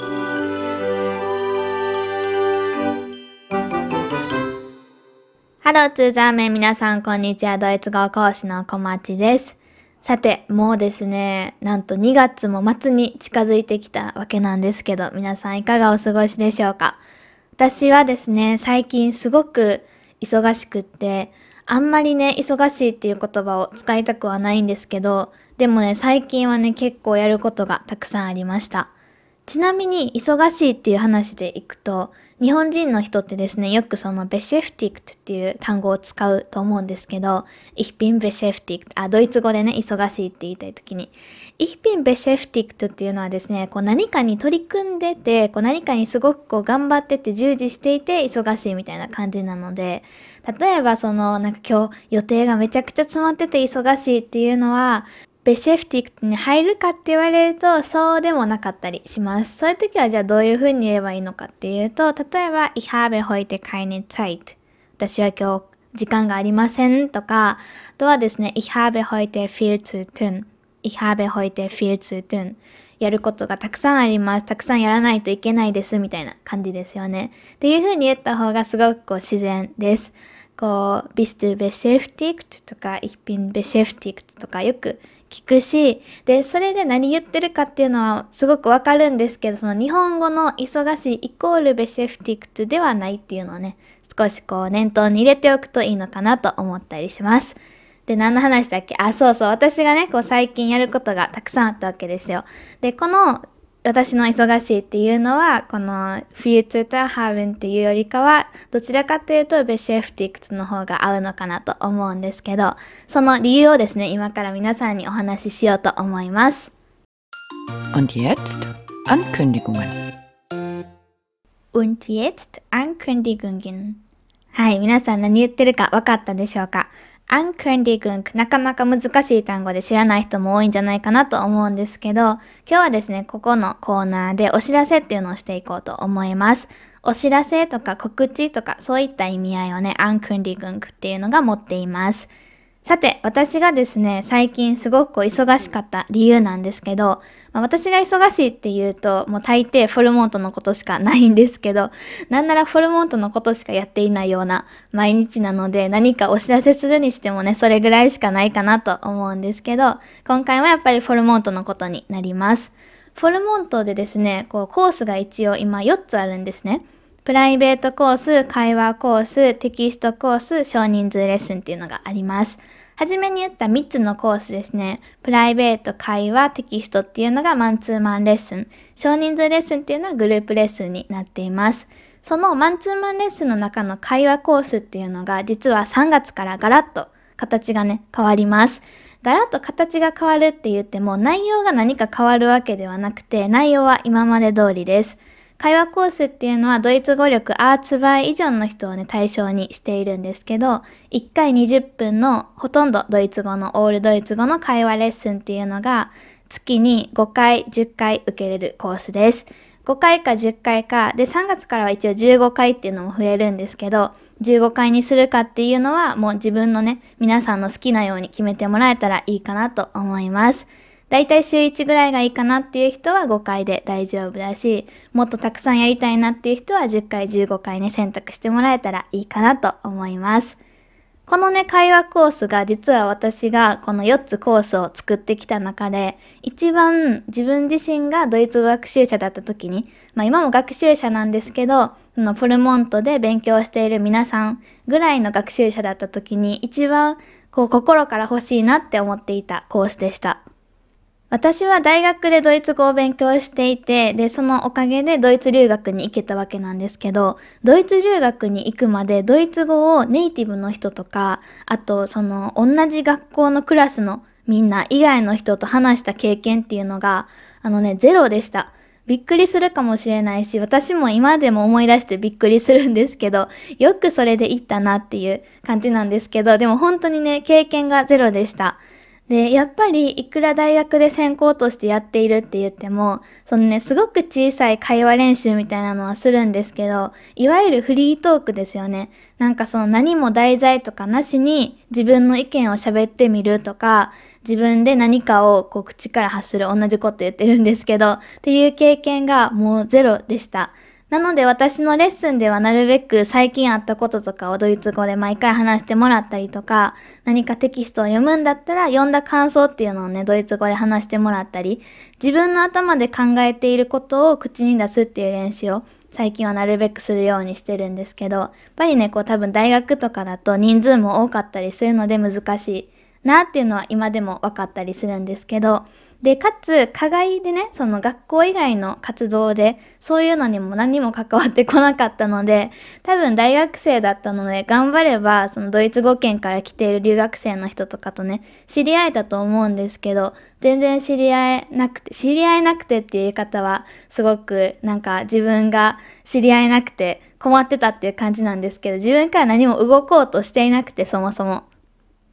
ハローツーザーメン皆さんこんにちは。ドイツ語講師の小町です。さて、もうですね、なんと2月も末に近づいてきたわけなんですけど、皆さんいかがお過ごしでしょうか？私はですね、最近すごく忙しくって、あんまりね、忙しいっていう言葉を使いたくはないんですけど、でもね、最近はね、結構やることがたくさんありました。ちなみに、忙しいっていう話でいくと、日本人の人ってですね、よくそのベシェフティクトっていう単語を使うと思うんですけど、ich bin beschäftigt あ、ドイツ語でね、忙しいって言いたいときに、ich bin beschäftigt っていうのはですね、こう何かに取り組んでて、こう何かにすごくこう頑張ってて従事していて忙しいみたいな感じなので、例えばそのなんか今日予定がめちゃくちゃ詰まってて忙しいっていうのは、ベシェフティックに入るかって言われるとそうでもなかったりします。そういう時はじゃあどういうふうに言えばいいのかっていうと、例えば、ich habe heute keine Zeit。私は今日時間がありませんとか、あとはですね、ich habe heute viel zu tun。ich habe heute viel zu tun。やることがたくさんあります。たくさんやらないといけないです。みたいな感じですよね。っていうふうに言った方がすごくこう自然です。こう、bist du beschäftigt とか、ich bin beschäftigt とかよく聞くし、で、それで何言ってるかっていうのはすごくわかるんですけど、その日本語の忙しいイコールベシェフティクトではないっていうのをね、少しこう念頭に入れておくといいのかなと思ったりします。で、何の話だっけ？あ、そうそう。私がね、こう最近やることがたくさんあったわけですよ。で、この私の忙しいっていうのは、この Future to Haven っていうよりかは、どちらかというと Beschäftigt の方が合うのかなと思うんですけど、その理由をですね、今から皆さんにお話ししようと思います。Und jetzt Ankündigungen. Und jetzt Ankündigungen. はい、皆さん何言ってるか分かったでしょうか？アンクンディグンク、なかなか難しい単語で知らない人も多いんじゃないかなと思うんですけど、今日はですね、ここのコーナーでお知らせっていうのをしていこうと思います。お知らせとか告知とかそういった意味合いをね、アンクンディグンクっていうのが持っています。さて、私がですね、最近すごく忙しかった理由なんですけど、まあ、私が忙しいって言うと、もう大抵フォルモントのことしかないんですけど、なんならフォルモントのことしかやっていないような毎日なので、何かお知らせするにしてもね、それぐらいしかないかなと思うんですけど、今回はやっぱりフォルモントのことになります。フォルモントでですね、こうコースが一応今4つあるんですね。プライベートコース、会話コース、テキストコース、少人数レッスンっていうのがあります。はじめに言った3つのコースですね。プライベート、会話、テキストっていうのがマンツーマンレッスン。少人数レッスンっていうのはグループレッスンになっています。そのマンツーマンレッスンの中の会話コースっていうのが実は3月からガラッと形がね、変わります。ガラッと形が変わるって言っても内容が何か変わるわけではなくて内容は今まで通りです。会話コースっていうのはドイツ語力アーツ倍以上の人をね対象にしているんですけど、1回20分のほとんどドイツ語のオールドイツ語の会話レッスンっていうのが月に5回、10回受けれるコースです。5回か10回か、で3月からは一応15回っていうのも増えるんですけど、15回にするかっていうのはもう自分のね、皆さんの好きなように決めてもらえたらいいかなと思います。だいたい週1ぐらいがいいかなっていう人は5回で大丈夫だし、もっとたくさんやりたいなっていう人は10回、15回ね、選択してもらえたらいいかなと思います。このね、会話コースが実は私がこの4つコースを作ってきた中で、一番自分自身がドイツ語学習者だった時に、まあ今も学習者なんですけど、のフルモントで勉強している皆さんぐらいの学習者だった時に一番こう心から欲しいなって思っていたコースでした。私は大学でドイツ語を勉強していて、で、そのおかげでドイツ留学に行けたわけなんですけど、ドイツ留学に行くまでドイツ語をネイティブの人とか、あとその同じ学校のクラスのみんな以外の人と話した経験っていうのが、あのね、ゼロでした。びっくりするかもしれないし、私も今でも思い出してびっくりするんですけど、よくそれで行ったなっていう感じなんですけど、でも本当にね、経験がゼロでした。で、やっぱりいくら大学で専攻としてやっているって言っても、そのね、すごく小さい会話練習みたいなのはするんですけど、いわゆるフリートークですよね。なんかその何も題材とかなしに自分の意見を喋ってみるとか、自分で何かをこう口から発する同じこと言ってるんですけど、っていう経験がもうゼロでした。なので私のレッスンではなるべく最近あったこととかをドイツ語で毎回話してもらったりとか、何かテキストを読むんだったら読んだ感想っていうのをね、ドイツ語で話してもらったり、自分の頭で考えていることを口に出すっていう練習を最近はなるべくするようにしてるんですけど、やっぱりね、こう多分大学とかだと人数も多かったりするので難しいなっていうのは今でも分かったりするんですけど、で、かつ、課外でね、その学校以外の活動で、そういうのにも何も関わってこなかったので、多分大学生だったので、頑張れば、そのドイツ語圏から来ている留学生の人とかとね、知り合えたと思うんですけど、全然知り合えなくて、知り合えなくてっていう言い方は、すごくなんか自分が知り合えなくて困ってたっていう感じなんですけど、自分から何も動こうとしていなくて、そもそも。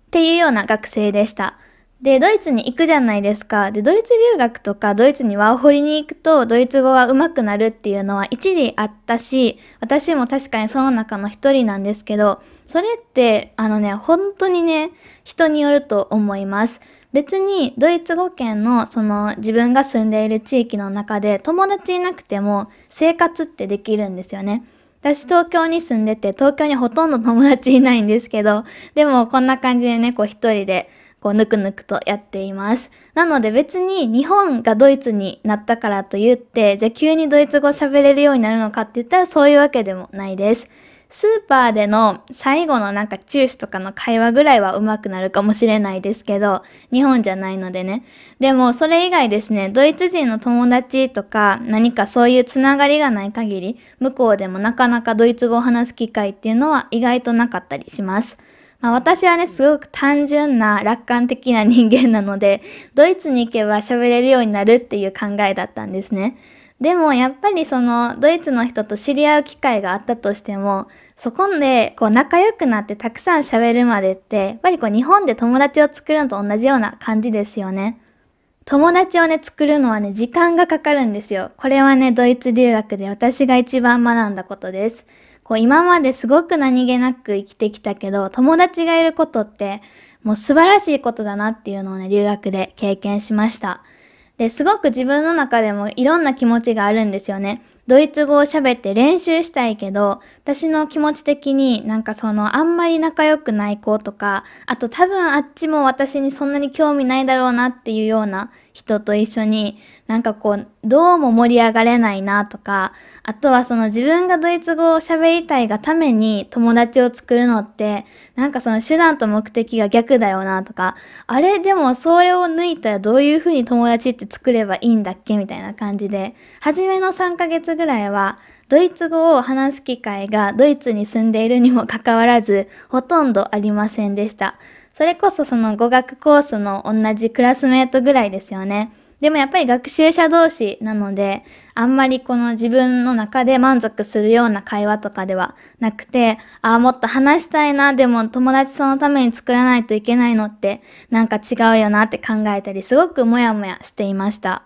っていうような学生でした。で、ドイツに行くじゃないですか。で、ドイツ留学とかドイツにワーホリに行くとドイツ語は上手くなるっていうのは一理あったし、私も確かにその中の一人なんですけど、それって、あのね、本当にね、人によると思います。別にドイツ語圏のその自分が住んでいる地域の中で友達いなくても生活ってできるんですよね。私東京に住んでて東京にほとんど友達いないんですけど、でもこんな感じでね、こう一人でこうぬくぬくとやっています。なので別に日本がドイツになったからと言って、じゃあ急にドイツ語喋れるようになるのかって言ったらそういうわけでもないです。スーパーでの最後のなんかチュースとかの会話ぐらいは上手くなるかもしれないですけど、日本じゃないのでね。でもそれ以外ですね、ドイツ人の友達とか何かそういうつながりがない限り、向こうでもなかなかドイツ語を話す機会っていうのは意外となかったりします。まあ、私はね、すごく単純な楽観的な人間なので、ドイツに行けば喋れるようになるっていう考えだったんですね。でもやっぱりそのドイツの人と知り合う機会があったとしても、そこでこう仲良くなってたくさん喋るまでって、やっぱりこう日本で友達を作るのと同じような感じですよね。友達をね、作るのはね、時間がかかるんですよ。これはね、ドイツ留学で私が一番学んだことです。こう今まですごく何気なく生きてきたけど、友達がいることってもう素晴らしいことだなっていうのをね、留学で経験しました。で、すごく自分の中でもいろんな気持ちがあるんですよね。ドイツ語を喋って練習したいけど、私の気持ち的になんかそのあんまり仲良くない子とか、あと多分あっちも私にそんなに興味ないだろうなっていうような人と一緒になんかこう、どうも盛り上がれないなとか、あとはその自分がドイツ語を喋りたいがために友達を作るのって、なんかその手段と目的が逆だよなとか、あれでもそれを抜いたらどういう風に友達って作ればいいんだっけみたいな感じで、初めの3ヶ月ぐらいは、ドイツ語を話す機会がドイツに住んでいるにもかかわらず、ほとんどありませんでした。それこそその語学コースの同じクラスメートぐらいですよね。でもやっぱり学習者同士なので、あんまりこの自分の中で満足するような会話とかではなくて、ああ、もっと話したいな、でも友達そのために作らないといけないのってなんか違うよなって考えたり、すごくモヤモヤしていました。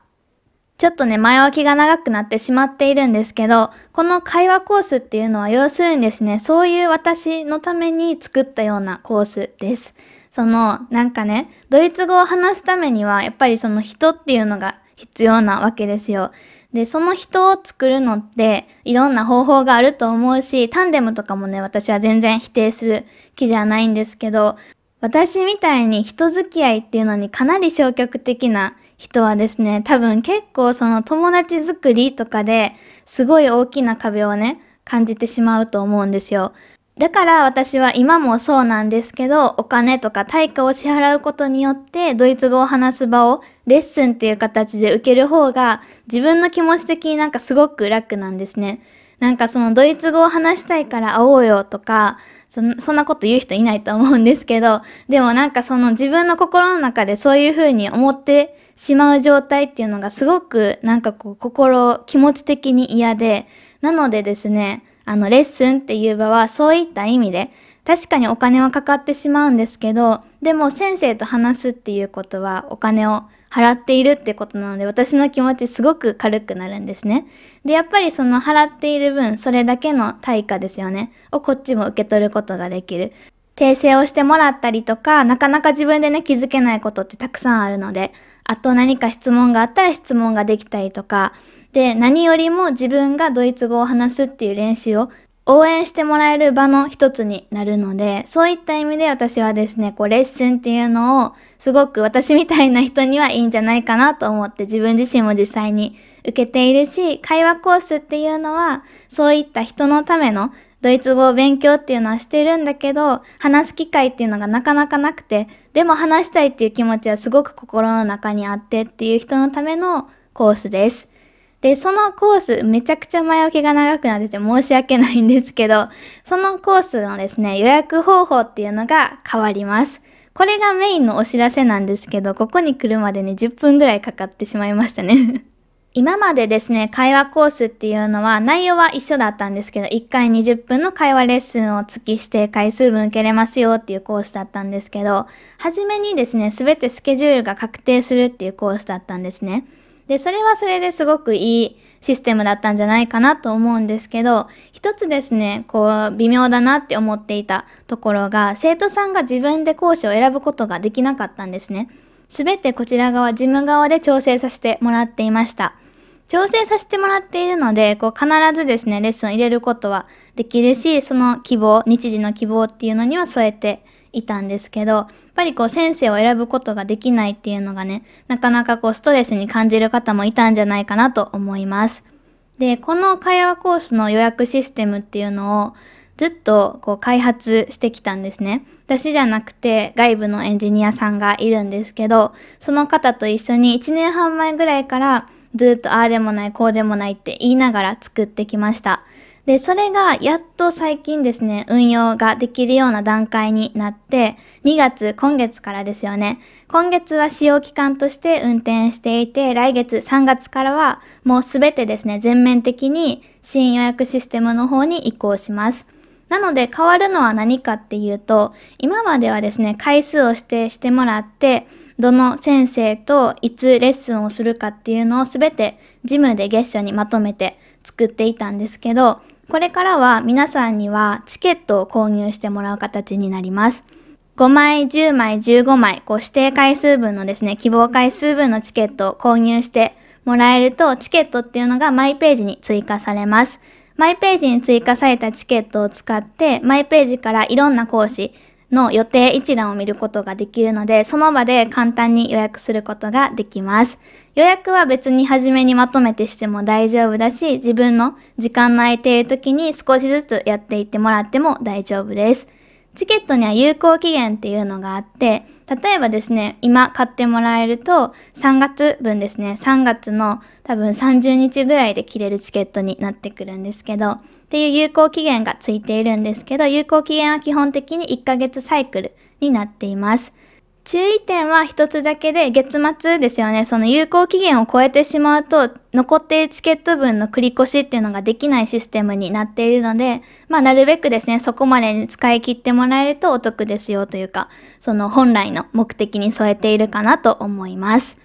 ちょっとね、前置きが長くなってしまっているんですけど、この会話コースっていうのは要するにですね、そういう私のために作ったようなコースです。その、なんかね、ドイツ語を話すためには、やっぱりその人っていうのが必要なわけですよ。で、その人を作るのって、いろんな方法があると思うし、タンデムとかもね、私は全然否定する気じゃないんですけど、私みたいに人付き合いっていうのにかなり消極的な人はですね、多分結構その友達作りとかですごい大きな壁をね、感じてしまうと思うんですよ。だから私は今もそうなんですけど、お金とか対価を支払うことによってドイツ語を話す場をレッスンっていう形で受ける方が自分の気持ち的になんかすごく楽なんですね。なんかそのドイツ語を話したいから会おうよとか、そそんなこと言う人いないと思うんですけど、でもなんかその自分の心の中でそういう風に思ってしまう状態っていうのがすごくなんかこう心、気持ち的に嫌で、なのでですね、あの、レッスンっていう場はそういった意味で、確かにお金はかかってしまうんですけど、でも先生と話すっていうことはお金を払っているってことなので、私の気持ちすごく軽くなるんですね。で、やっぱりその払っている分、それだけの対価ですよね。をこっちも受け取ることができる。訂正をしてもらったりとか、なかなか自分でね、気づけないことってたくさんあるので、あと何か質問があったら質問ができたりとか、で、何よりも自分がドイツ語を話すっていう練習を応援してもらえる場の一つになるので、そういった意味で私はですね、こうレッスンっていうのをすごく私みたいな人にはいいんじゃないかなと思って自分自身も実際に受けているし、会話コースっていうのはそういった人のためのドイツ語を勉強っていうのはしてるんだけど、話す機会っていうのがなかなかなくて、でも話したいっていう気持ちはすごく心の中にあってっていう人のためのコースです。で、そのコース、めちゃくちゃ前置きが長くなってて申し訳ないんですけど、そのコースのですね、予約方法っていうのが変わります。これがメインのお知らせなんですけど、ここに来るまでに10分ぐらいかかってしまいましたね 今までですね、会話コースっていうのは内容は一緒だったんですけど、1回20分の会話レッスンを月して回数分受けれますよっていうコースだったんですけど、初めにですね、すべてスケジュールが確定するっていうコースだったんですね。で、それはそれですごくいいシステムだったんじゃないかなと思うんですけど、一つですね、こう、微妙だなって思っていたところが、生徒さんが自分で講師を選ぶことができなかったんですね。すべてこちら側、事務側で調整させてもらっていました。調整させてもらっているので、こう必ずですね、レッスン入れることはできるし、その希望、日時の希望っていうのには添えていたんですけど、やっぱりこう先生を選ぶことができないっていうのがね、なかなかこうストレスに感じる方もいたんじゃないかなと思います。で、この会話コースの予約システムっていうのをずっとこう開発してきたんですね。私じゃなくて外部のエンジニアさんがいるんですけど、その方と一緒に1年半前ぐらいからずっとああでもないこうでもないって言いながら作ってきました。で、それがやっと最近ですね、運用ができるような段階になって、2月、今月からですよね。今月は使用期間として運転していて、来月3月からはもうすべてですね、全面的に新予約システムの方に移行します。なので変わるのは何かっていうと、今まではですね、回数を指定してもらって、どの先生といつレッスンをするかっていうのをすべてジムで月初にまとめて作っていたんですけど、これからは皆さんにはチケットを購入してもらう形になります。5枚、10枚、15枚、こう指定回数分のですね、希望回数分のチケットを購入してもらえると、チケットっていうのがマイページに追加されます。マイページに追加されたチケットを使って、マイページからいろんな講師、の予定一覧を見ることができるので、その場で簡単に予約することができます。予約は別に初めにまとめてしても大丈夫だし、自分の時間の空いている時に少しずつやっていってもらっても大丈夫です。チケットには有効期限っていうのがあって、例えばですね、今買ってもらえると3月分ですね、3月の多分30日ぐらいで切れるチケットになってくるんですけど、っていう有効期限がついているんですけど、有効期限は基本的に1ヶ月サイクルになっています。注意点は一つだけで月末ですよね。その有効期限を超えてしまうと残っているチケット分の繰り越しっていうのができないシステムになっているので、まあなるべくですね、そこまでに使い切ってもらえるとお得ですよというか、その本来の目的に添えているかなと思います。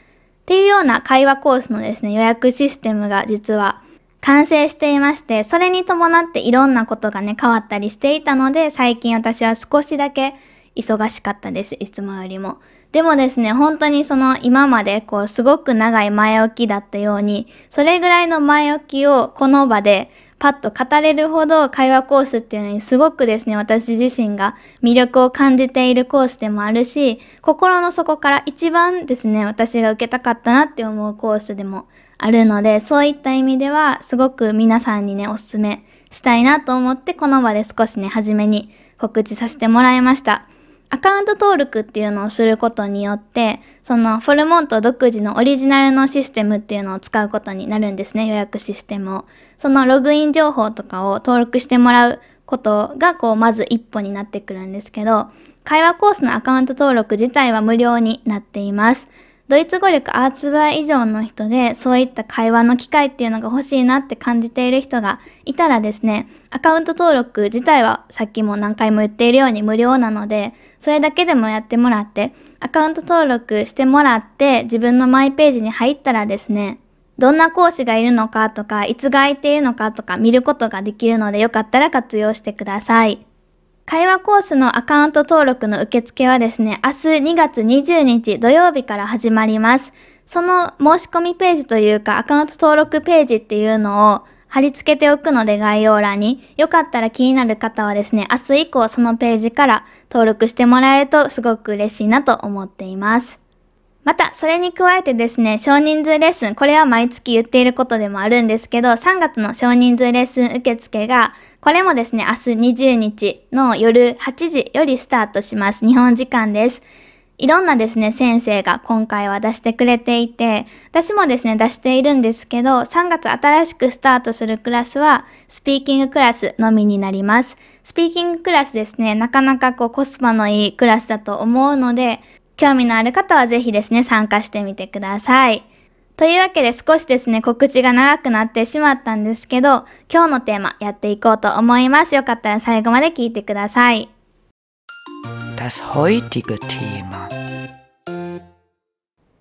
っていうような会話コースのですね、予約システムが実は完成していまして、それに伴っていろんなことがね、変わったりしていたので、最近私は少しだけ忙しかったです。いつもよりも。でもですね、本当にその今までこうすごく長い前置きだったように、それぐらいの前置きをこの場でパッと語れるほど会話コースっていうのにすごくですね、私自身が魅力を感じているコースでもあるし、心の底から一番ですね、私が受けたかったなって思うコースでもあるので、そういった意味では、すごく皆さんにね、おすすめしたいなと思って、この場で少しね、初めに告知させてもらいました。アカウント登録っていうのをすることによって、そのフォルモント独自のオリジナルのシステムっていうのを使うことになるんですね、予約システムを。そのログイン情報とかを登録してもらうことが、こう、まず一歩になってくるんですけど、会話コースのアカウント登録自体は無料になっています。ドイツ語力アーツバー以上の人で、そういった会話の機会っていうのが欲しいなって感じている人がいたらですね、アカウント登録自体はさっきも何回も言っているように無料なので、それだけでもやってもらって、アカウント登録してもらって自分のマイページに入ったらですね、どんな講師がいるのかとか、いつが空いているのかとか見ることができるのでよかったら活用してください。会話コースのアカウント登録の受付はですね、明日2月20日土曜日から始まります。その申し込みページというかアカウント登録ページっていうのを貼り付けておくので概要欄に。よかったら気になる方はですね、明日以降そのページから登録してもらえるとすごく嬉しいなと思っています。また、それに加えてですね、少人数レッスン、これは毎月言っていることでもあるんですけど、3月の少人数レッスン受付が、これもですね、明日20日の夜8時よりスタートします。日本時間です。いろんなですね、先生が今回は出してくれていて、私もですね、出しているんですけど、3月新しくスタートするクラスは、スピーキングクラスのみになります。スピーキングクラスですね、なかなかこうコスパのいいクラスだと思うので、興味のある方はぜひですね、参加してみてください。というわけで少しですね、告知が長くなってしまったんですけど、今日のテーマやっていこうと思います。よかったら最後まで聞いてください。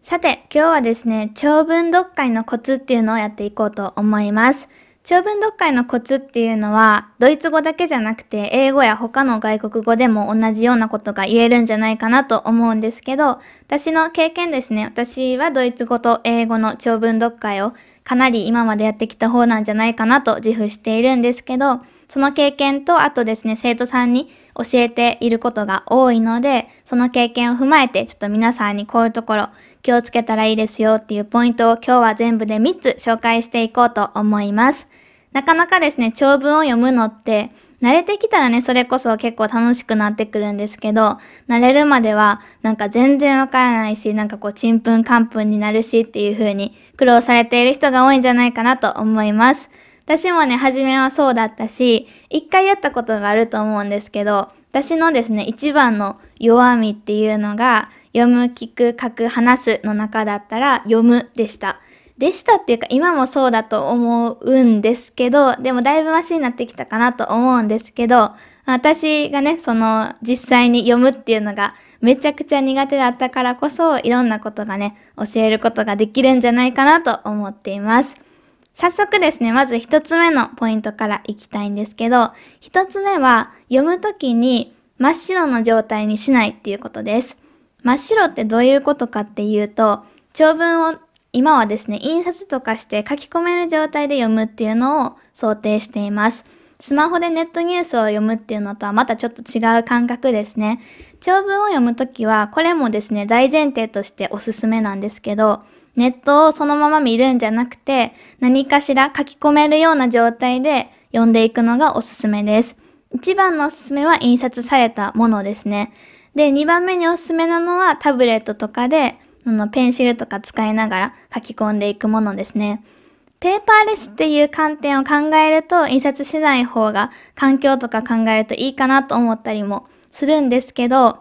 さて、今日はですね、長文読解のコツっていうのをやっていこうと思います。長文読解のコツっていうのは、ドイツ語だけじゃなくて、英語や他の外国語でも同じようなことが言えるんじゃないかなと思うんですけど、私の経験ですね、私はドイツ語と英語の長文読解をかなり今までやってきた方なんじゃないかなと自負しているんですけど、その経験と、あとですね、生徒さんに教えていることが多いので、その経験を踏まえて、ちょっと皆さんにこういうところ気をつけたらいいですよっていうポイントを今日は全部で3つ紹介していこうと思います。なかなかですね、長文を読むのって、慣れてきたらね、それこそ結構楽しくなってくるんですけど、慣れるまではなんか全然わからないし、なんかこう、ちんぷんかんぷんになるしっていう風に苦労されている人が多いんじゃないかなと思います。私もね、初めはそうだったし、一回やったことがあると思うんですけど、私のですね、一番の弱みっていうのが、読む、聞く、書く、話すの中だったら、読むでした。でしたっていうか、今もそうだと思うんですけど、でもだいぶマシになってきたかなと思うんですけど、私がね、その、実際に読むっていうのがめちゃくちゃ苦手だったからこそ、いろんなことがね、教えることができるんじゃないかなと思っています。早速ですね、まず一つ目のポイントからいきたいんですけど、一つ目は読むときに真っ白の状態にしないっていうことです。真っ白ってどういうことかっていうと、長文を今はですね、印刷とかして書き込める状態で読むっていうのを想定しています。スマホでネットニュースを読むっていうのとはまたちょっと違う感覚ですね。長文を読むときは、これもですね、大前提としておすすめなんですけど、ネットをそのまま見るんじゃなくて、何かしら書き込めるような状態で読んでいくのがおすすめです。一番のおすすめは印刷されたものですね。で、二番目におすすめなのはタブレットとかで、あのペンシルとか使いながら書き込んでいくものですね。ペーパーレスっていう観点を考えると印刷しない方が環境とか考えるといいかなと思ったりもするんですけど、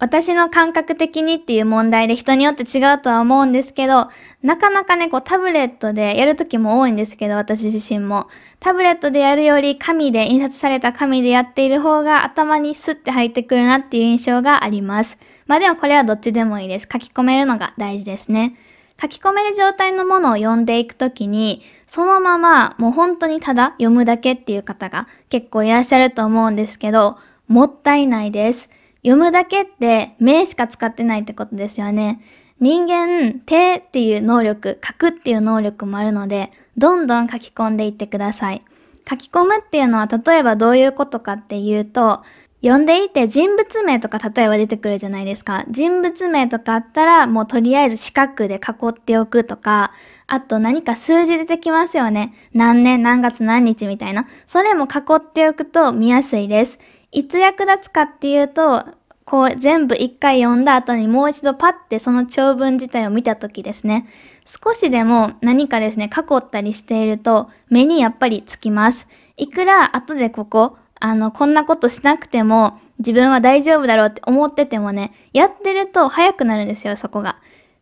私の感覚的にっていう問題で人によって違うとは思うんですけど、なかなかね、こうタブレットでやるときも多いんですけど、私自身も。タブレットでやるより紙で、印刷された紙でやっている方が頭にスッて入ってくるなっていう印象があります。まあでもこれはどっちでもいいです。書き込めるのが大事ですね。書き込める状態のものを読んでいくときに、そのままもう本当にただ読むだけっていう方が結構いらっしゃると思うんですけど、もったいないです。読むだけって目しか使ってないってことですよね。人間、手っていう能力、書くっていう能力もあるので、どんどん書き込んでいってください。書き込むっていうのは例えばどういうことかっていうと、読んでいて人物名とか例えば出てくるじゃないですか。人物名とかあったらもうとりあえず四角で囲っておくとか、あと何か数字出てきますよね。何年何月何日みたいな。それも囲っておくと見やすいです。いつ役立つかっていうと、こう全部一回読んだ後にもう一度パッてその長文自体を見た時ですね。少しでも何かですね、囲ったりしていると目にやっぱりつきます。いくら後でここ、あの、こんなことしなくても自分は大丈夫だろうって思っててもね、やってると早くなるんですよ、そこが。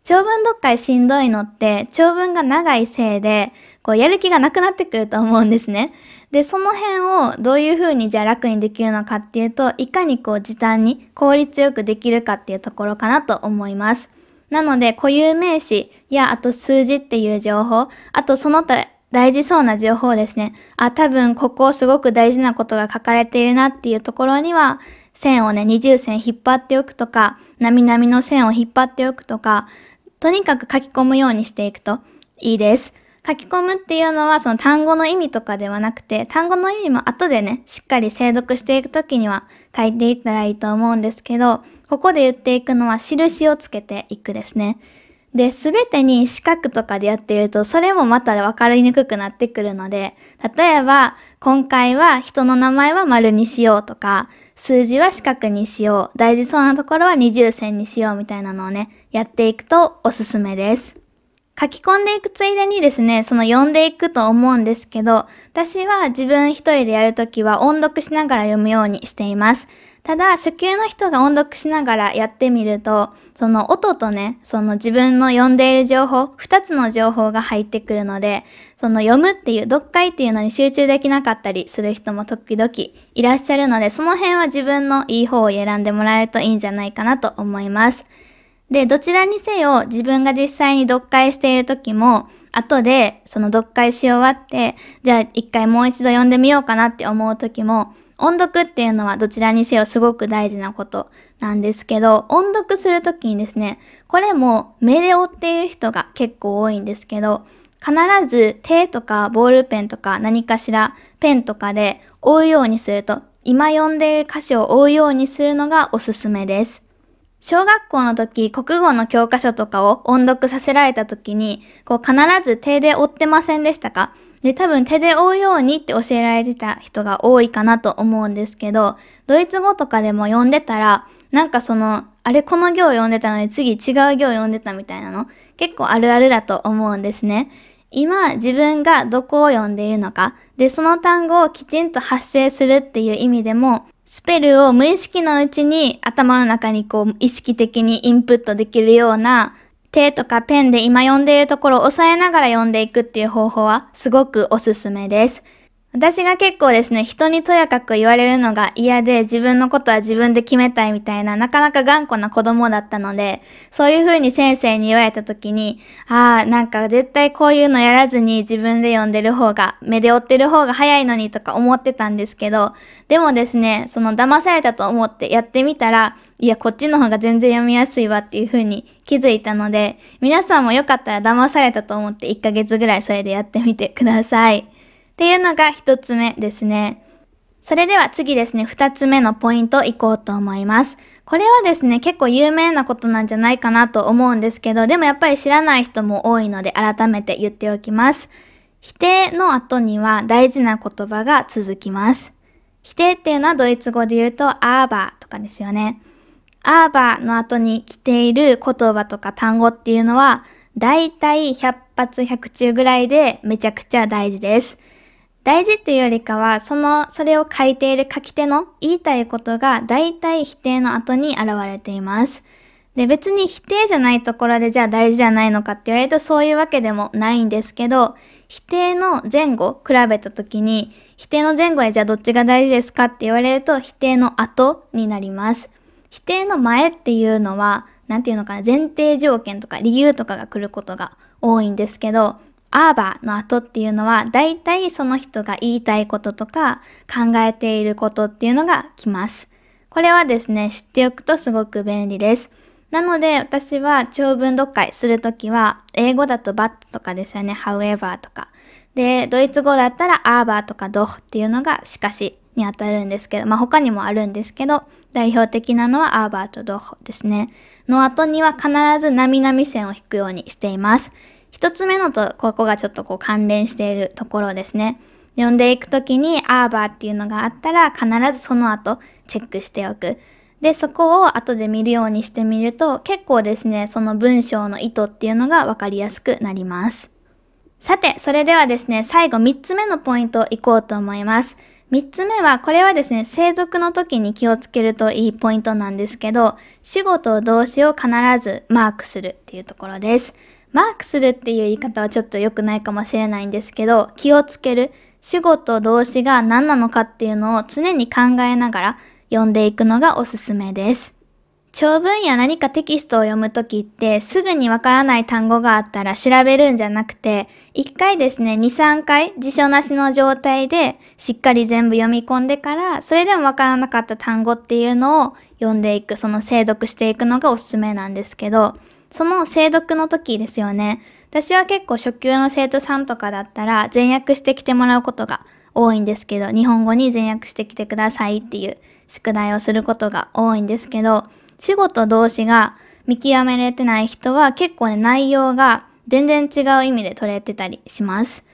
長文読解しんどいのって長文が長いせいでこうやる気がなくなってくると思うんですね。で、その辺をどういうふうにじゃあ楽にできるのかっていうと、いかにこう時短に効率よくできるかっていうところかなと思います。なので固有名詞やあと数字っていう情報、あとその他大事そうな情報ですね。あ、多分ここすごく大事なことが書かれているなっていうところには、線をね、二重線引っ張っておくとか、なみなみの線を引っ張っておくとか、とにかく書き込むようにしていくといいです。書き込むっていうのはその単語の意味とかではなくて、単語の意味も後でね、しっかり精読していくときには書いていったらいいと思うんですけど、ここで言っていくのは印をつけていくですね。で、すべてに四角とかでやっていると、それもまた分かりにくくなってくるので、例えば、今回は人の名前は丸にしようとか、数字は四角にしよう、大事そうなところは二重線にしようみたいなのをね、やっていくとおすすめです。書き込んでいくついでにですね、その読んでいくと思うんですけど、私は自分一人でやるときは音読しながら読むようにしています。ただ、初級の人が音読しながらやってみると、その音とね、その自分の読んでいる情報、二つの情報が入ってくるので、その読むっていう、読解っていうのに集中できなかったりする人も時々いらっしゃるので、その辺は自分のいい方を選んでもらえるといいんじゃないかなと思います。で、どちらにせよ自分が実際に読解している時も、後でその読解し終わって、じゃあ一回もう一度読んでみようかなって思う時も、音読っていうのはどちらにせよすごく大事なことなんですけど、音読するときにですね、これも目で追っている人が結構多いんですけど、必ず手とかボールペンとか何かしらペンとかで追うようにすると、今読んでいる歌詞を追うようにするのがおすすめです。小学校の時、国語の教科書とかを音読させられた時に、こう必ず手で追ってませんでしたか？で、多分手で追うようにって教えられてた人が多いかなと思うんですけど、ドイツ語とかでも読んでたら、なんかその、あれこの行読んでたのに次違う行読んでたみたいなの、結構あるあるだと思うんですね。今自分がどこを読んでいるのか、で、その単語をきちんと発声するっていう意味でも、スペルを無意識のうちに頭の中にこう意識的にインプットできるような手とかペンで今読んでいるところを押さえながら読んでいくっていう方法はすごくおすすめです。私が結構ですね、人にとやかく言われるのが嫌で自分のことは自分で決めたいみたいななかなか頑固な子供だったので、そういう風に先生に言われた時に、ああ、なんか絶対こういうのやらずに自分で読んでる方が、目で追ってる方が早いのにとか思ってたんですけど、でもですね、その騙されたと思ってやってみたら、いや、こっちの方が全然読みやすいわっていう風に気づいたので、皆さんもよかったら騙されたと思って1ヶ月ぐらいそれでやってみてください。っていうのが一つ目ですね。それでは次ですね、二つ目のポイントいこうと思います。これはですね、結構有名なことなんじゃないかなと思うんですけど、でもやっぱり知らない人も多いので改めて言っておきます。否定の後には大事な言葉が続きます。否定っていうのはドイツ語で言うとアーバーとかですよね。アーバーの後に来ている言葉とか単語っていうのは、だいたい100発100中ぐらいでめちゃくちゃ大事です。大事っていうよりかは、その、それを書いている書き手の言いたいことが大体否定の後に現れています。で、別に否定じゃないところでじゃあ大事じゃないのかって言われるとそういうわけでもないんですけど、否定の前後比べた時に、否定の前後でじゃあどっちが大事ですかって言われると否定の後になります。否定の前っていうのは、なんていうのかな、前提条件とか理由とかが来ることが多いんですけど、アーバーの後っていうのは、だいたいその人が言いたいこととか考えていることっていうのが来ます。これはですね、知っておくとすごく便利です。なので私は長文読解するときは、英語だと but とかですよね、however とか。で、ドイツ語だったら aber とか doch っていうのがしかしにあたるんですけど、まあ他にもあるんですけど、代表的なのは aber と doch ですね。の後には必ずなみなみ線を引くようにしています。一つ目のと、ここがちょっとこう関連しているところですね。読んでいくときに、アーバーっていうのがあったら、必ずその後、チェックしておく。で、そこを後で見るようにしてみると、結構ですね、その文章の意図っていうのがわかりやすくなります。さて、それではですね、最後3つ目のポイントいこうと思います。3つ目は、これはですね、生読の時に気をつけるといいポイントなんですけど、主語と動詞を必ずマークするっていうところです。マークするっていう言い方はちょっと良くないかもしれないんですけど、気をつける。主語と動詞が何なのかっていうのを常に考えながら読んでいくのがおすすめです。長文や何かテキストを読むときってすぐにわからない単語があったら調べるんじゃなくて、一回ですね、2、3回辞書なしの状態でしっかり全部読み込んでから、それでもわからなかった単語っていうのを読んでいく、その精読していくのがおすすめなんですけど、その精読の時ですよね。私は結構初級の生徒さんとかだったら全訳してきてもらうことが多いんですけど、日本語に全訳してきてくださいっていう宿題をすることが多いんですけど、主語と動詞が見極めれてない人は結構ね、内容が全然違う意味で取れてたりします。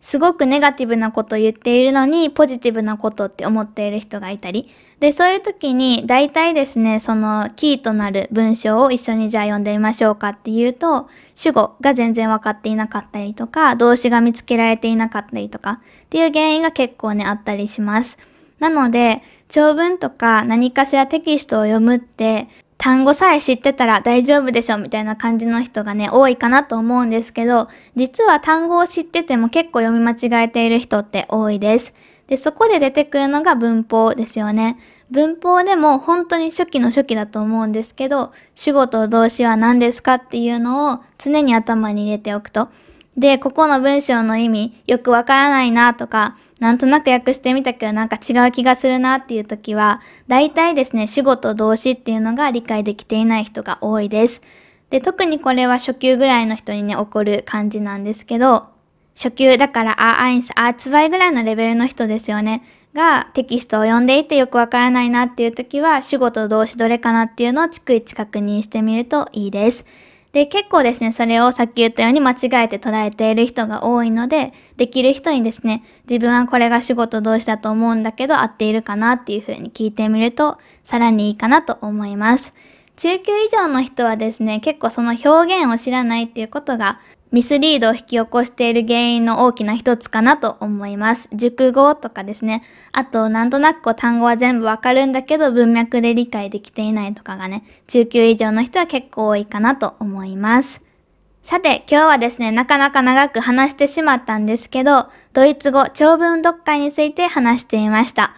すごくネガティブなこと言っているのに、ポジティブなことって思っている人がいたり。で、そういう時に、大体ですね、そのキーとなる文章を一緒にじゃあ読んでみましょうかっていうと、主語が全然分かっていなかったりとか、動詞が見つけられていなかったりとか、っていう原因が結構ね、あったりします。なので、長文とか何かしらテキストを読むって、単語さえ知ってたら大丈夫でしょみたいな感じの人がね、多いかなと思うんですけど、実は単語を知ってても結構読み間違えている人って多いです。で、そこで出てくるのが文法ですよね。文法でも本当に初期の初期だと思うんですけど、主語と動詞は何ですかっていうのを常に頭に入れておくと。で、ここの文章の意味よくわからないなとか、なんとなく訳してみたけどなんか違う気がするなっていう時は、大体ですね、主語と動詞っていうのが理解できていない人が多いです。で、特にこれは初級ぐらいの人にね、起こる感じなんですけど、初級だから、あ、アインス、あ、ツバイぐらいのレベルの人ですよね。がテキストを読んでいてよくわからないなっていう時は、主語と動詞どれかなっていうのを逐一確認してみるといいです。で、結構ですね、それをさっき言ったように間違えて捉えている人が多いので、できる人にですね、自分はこれが仕事同士だと思うんだけど合っているかなっていう風に聞いてみると、さらにいいかなと思います。中級以上の人はですね、結構その表現を知らないっていうことがミスリードを引き起こしている原因の大きな一つかなと思います。熟語とかですね。あと、なんとなくこう単語は全部わかるんだけど文脈で理解できていないとかがね、中級以上の人は結構多いかなと思います。さて、今日はですね、なかなか長く話してしまったんですけど、ドイツ語長文読解について話していました。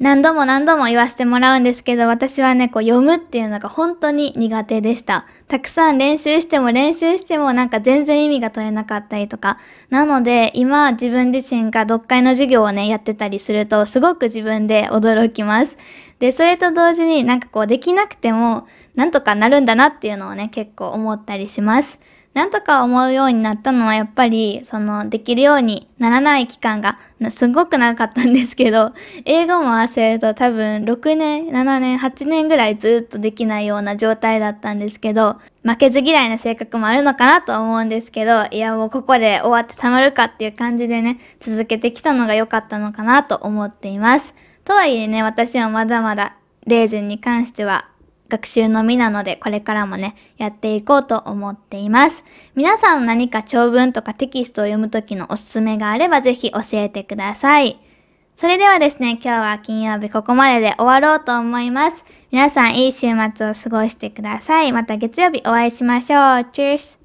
何度も何度も言わせてもらうんですけど、私はね、こう読むっていうのが本当に苦手でした。たくさん練習しても練習してもなんか全然意味が取れなかったりとか。なので、今自分自身が読解の授業をね、やってたりすると、すごく自分で驚きます。で、それと同時になんかこうできなくても、なんとかなるんだなっていうのをね、結構思ったりします。なんとか思うようになったのはやっぱり、その、できるようにならない期間がすごく長かったんですけど、英語も合わせると多分6年、7年、8年ぐらいずっとできないような状態だったんですけど、負けず嫌いな性格もあるのかなと思うんですけど、いやもうここで終わってたまるかっていう感じでね、続けてきたのが良かったのかなと思っています。とはいえね、私はまだまだレーズンに関しては学習のみなので、これからもね、やっていこうと思っています。皆さん何か長文とかテキストを読む時のおすすめがあればぜひ教えてください。それではですね、今日は金曜日ここまでで終わろうと思います。皆さんいい週末を過ごしてください。また月曜日お会いしましょう。Cheers!